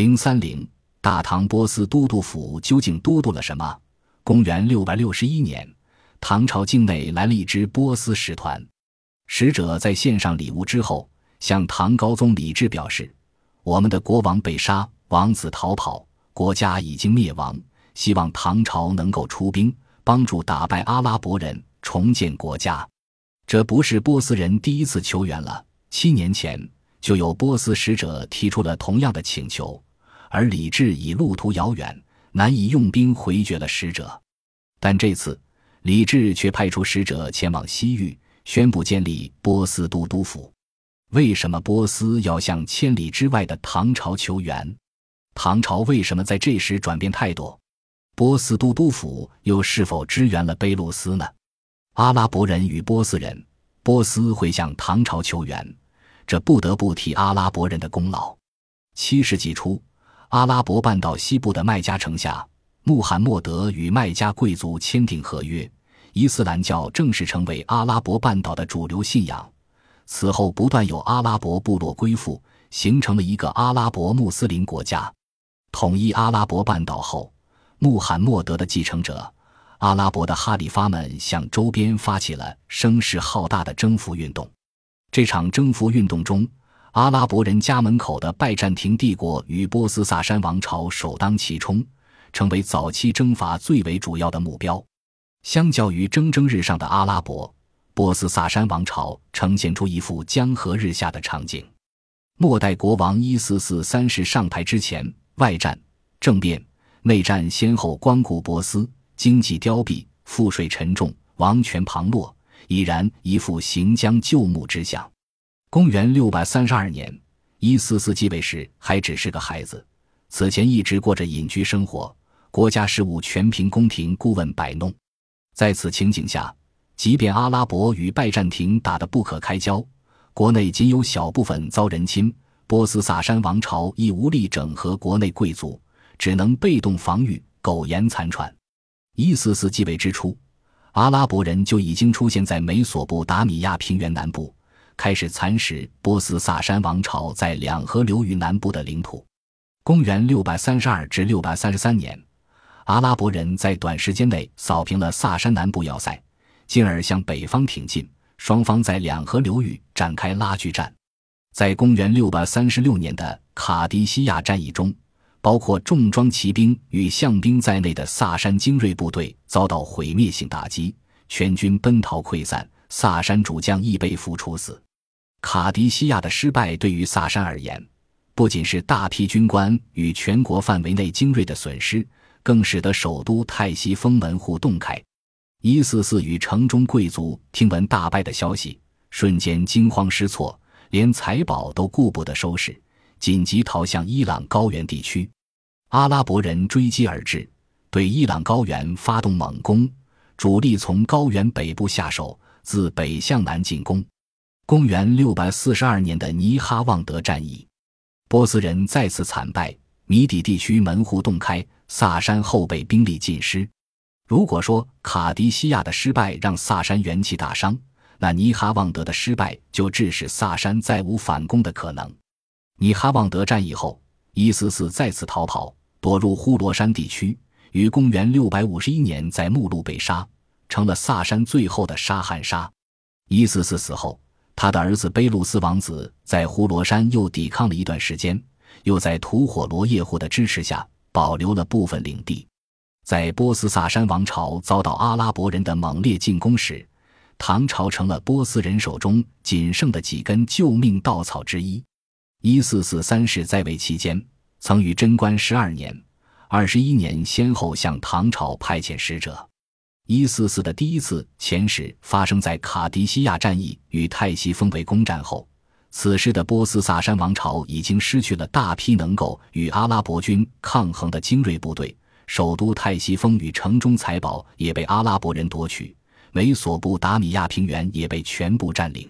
零三零，大唐波斯都督府究竟都督了什么？公元六百六十一年，唐朝境内来了一支波斯使团，使者在献上礼物之后，向唐高宗李治表示：“我们的国王被杀，王子逃跑，国家已经灭亡，希望唐朝能够出兵帮助打败阿拉伯人，重建国家。”这不是波斯人第一次求援了，七年前就有波斯使者提出了同样的请求。而李治以路途遥远，难以用兵回绝了使者，但这次李治却派出使者前往西域，宣布建立波斯都督府。为什么波斯要向千里之外的唐朝求援？唐朝为什么在这时转变态度？波斯都督府又是否支援了卑路斯呢？阿拉伯人与波斯人，波斯会向唐朝求援，这不得不提阿拉伯人的功劳。七世纪初。阿拉伯半岛西部的麦加城下，穆罕默德与麦加贵族签订合约，伊斯兰教正式成为阿拉伯半岛的主流信仰。此后，不断有阿拉伯部落归附，形成了一个阿拉伯穆斯林国家。统一阿拉伯半岛后，穆罕默德的继承者阿拉伯的哈里发们向周边发起了声势浩大的征服运动。这场征服运动中，阿拉伯人家门口的拜占庭帝国与波斯萨珊王朝首当其冲，成为早期征伐最为主要的目标。相较于蒸蒸日上的阿拉伯，波斯萨珊王朝呈现出一副江河日下的场景。末代国王伊斯四三世上台之前，外战、政变、内战先后光顾波斯，经济凋敝，赋税沉重，王权旁落，已然一副行将就木之象。公元六百三十二年，伊思思继位时还只是个孩子，此前一直过着隐居生活，国家事务全凭宫廷顾问摆弄。在此情景下，即便阿拉伯与拜占庭打得不可开交，国内仅有小部分遭人侵，波斯萨珊王朝亦无力整合国内贵族，只能被动防御，苟延残喘。伊思思继位之初，阿拉伯人就已经出现在美索不达米亚平原南部。开始蚕食波斯萨珊王朝在两河流域南部的领土。公元六百三十二至六百三十三年，阿拉伯人在短时间内扫平了萨珊南部要塞，进而向北方挺进。双方在两河流域展开拉锯战。在公元六百三十六年的卡迪西亚战役中，包括重装骑兵与象兵在内的萨珊精锐部队遭到毁灭性打击，全军奔逃溃散，萨珊主将亦被俘处死。卡迪西亚的失败对于萨珊而言，不仅是大批军官与全国范围内精锐的损失，更使得首都泰西封门户洞开。伊四四与城中贵族听闻大败的消息，瞬间惊慌失措，连财宝都顾不得收拾，紧急逃向伊朗高原地区。阿拉伯人追击而至，对伊朗高原发动猛攻，主力从高原北部下手，自北向南进攻。公元六百四十二年的尼哈旺德战役，波斯人再次惨败，米底地区门户洞开，萨珊后备兵力尽失。如果说卡迪西亚的失败让萨珊元气大伤，那尼哈旺德的失败就致使萨珊再无反攻的可能。尼哈旺德战役后，伊思思再次逃跑，躲入呼罗珊地区，于公元六百五十一年在目录被杀，成了萨珊最后的沙汉沙。伊思思死后。他的儿子卑路斯王子在呼罗珊又抵抗了一段时间，又在吐火罗叶护的支持下保留了部分领地。在波斯萨珊王朝遭到阿拉伯人的猛烈进攻时，唐朝成了波斯人手中仅剩的几根救命稻草之一。一四四三世在位期间，曾于贞观十二年、二十一年先后向唐朝派遣使者。一四四的第一次遣使发生在卡迪西亚战役与泰西封围攻战后，此时的波斯萨珊王朝已经失去了大批能够与阿拉伯军抗衡的精锐部队，首都泰西封与城中财宝也被阿拉伯人夺取，美索不达米亚平原也被全部占领。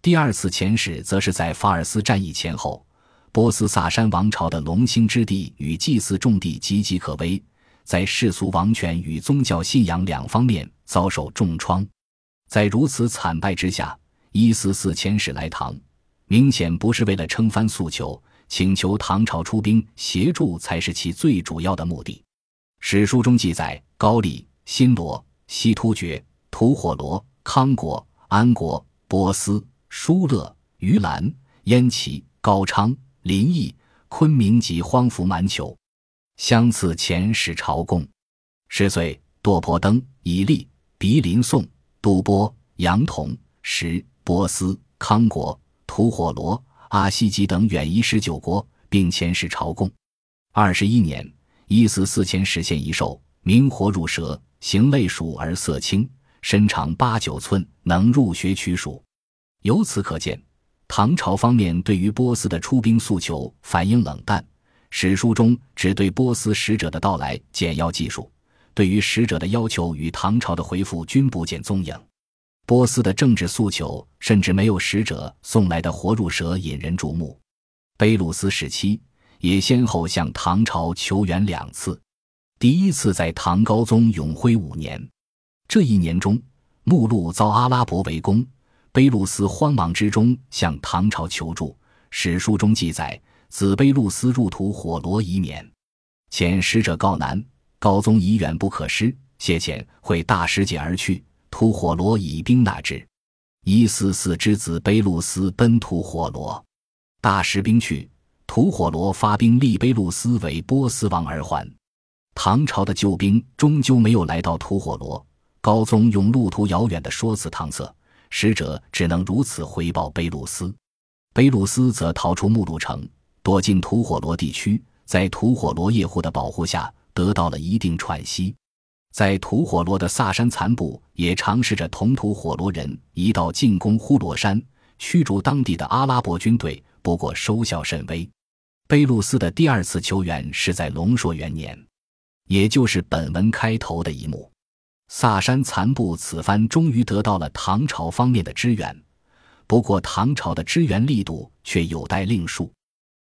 第二次遣使则是在法尔斯战役前后，波斯萨珊王朝的龙兴之地与祭祀重地岌岌可危。在世俗王权与宗教信仰两方面遭受重创，在如此惨败之下，一四四遣使来唐，明显不是为了称藩诉求，请求唐朝出兵协助才是其最主要的目的。史书中记载，高丽、新罗、西突厥、吐火罗、康国、安国、波斯、疏勒、于兰、燕齐、高昌、临邑、昆明及荒服蛮酋，相次遣使朝贡。十岁，堕婆登、以利、鼻林宋、杜波、杨同、石、波斯、康国、吐火罗。阿西吉等远移十九国，并遣使朝贡。二十一年，一四四遣使献一兽，名活入蛇，形类鼠而色青，身长八九寸，能入穴取鼠。由此可见，唐朝方面对于波斯的出兵诉求反应冷淡。史书中只对波斯使者的到来简要记述，对于使者的要求与唐朝的回复均不见踪影。波斯的政治诉求甚至没有使者送来的活入蛇引人注目。卑鲁斯时期也先后向唐朝求援两次，第一次在唐高宗永徽五年，这一年中，目录遭阿拉伯围攻，卑路斯慌忙之中向唐朝求助。史书中记载，子卑路斯入土火罗以免，遣使者告南，高宗已远不可失，谢遣会大师姐而去。吐火罗以兵纳之，一四四之子卑路斯奔吐火罗，大使兵去，吐火罗发兵立卑路斯为波斯王而还。唐朝的救兵终究没有来到吐火罗，高宗用路途遥远的说辞搪塞，使者只能如此回报卑路斯。卑路斯则逃出目录城，躲进吐火罗地区，在吐火罗叶护的保护下得到了一定喘息。在吐火罗的萨珊残部也尝试着同吐火罗人一道进攻呼罗山，驱逐当地的阿拉伯军队，不过收效甚微。卑路斯的第二次求援是在龙朔元年，也就是本文开头的一幕。萨珊残部此番终于得到了唐朝方面的支援，不过唐朝的支援力度却有待另述。